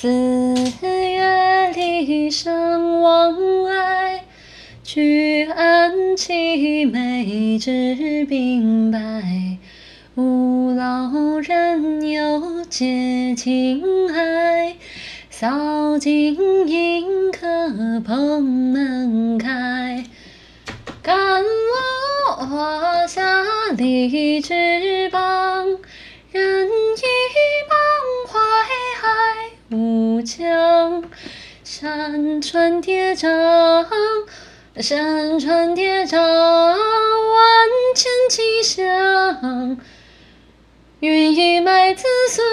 四月里相往来，举案齐眉至鬓白。吾老人犹解情爱，扫尽迎客蓬门开。看我华夏历之邦，江。山川叠嶂，山川叠嶂，万千气象。愿一脉子孙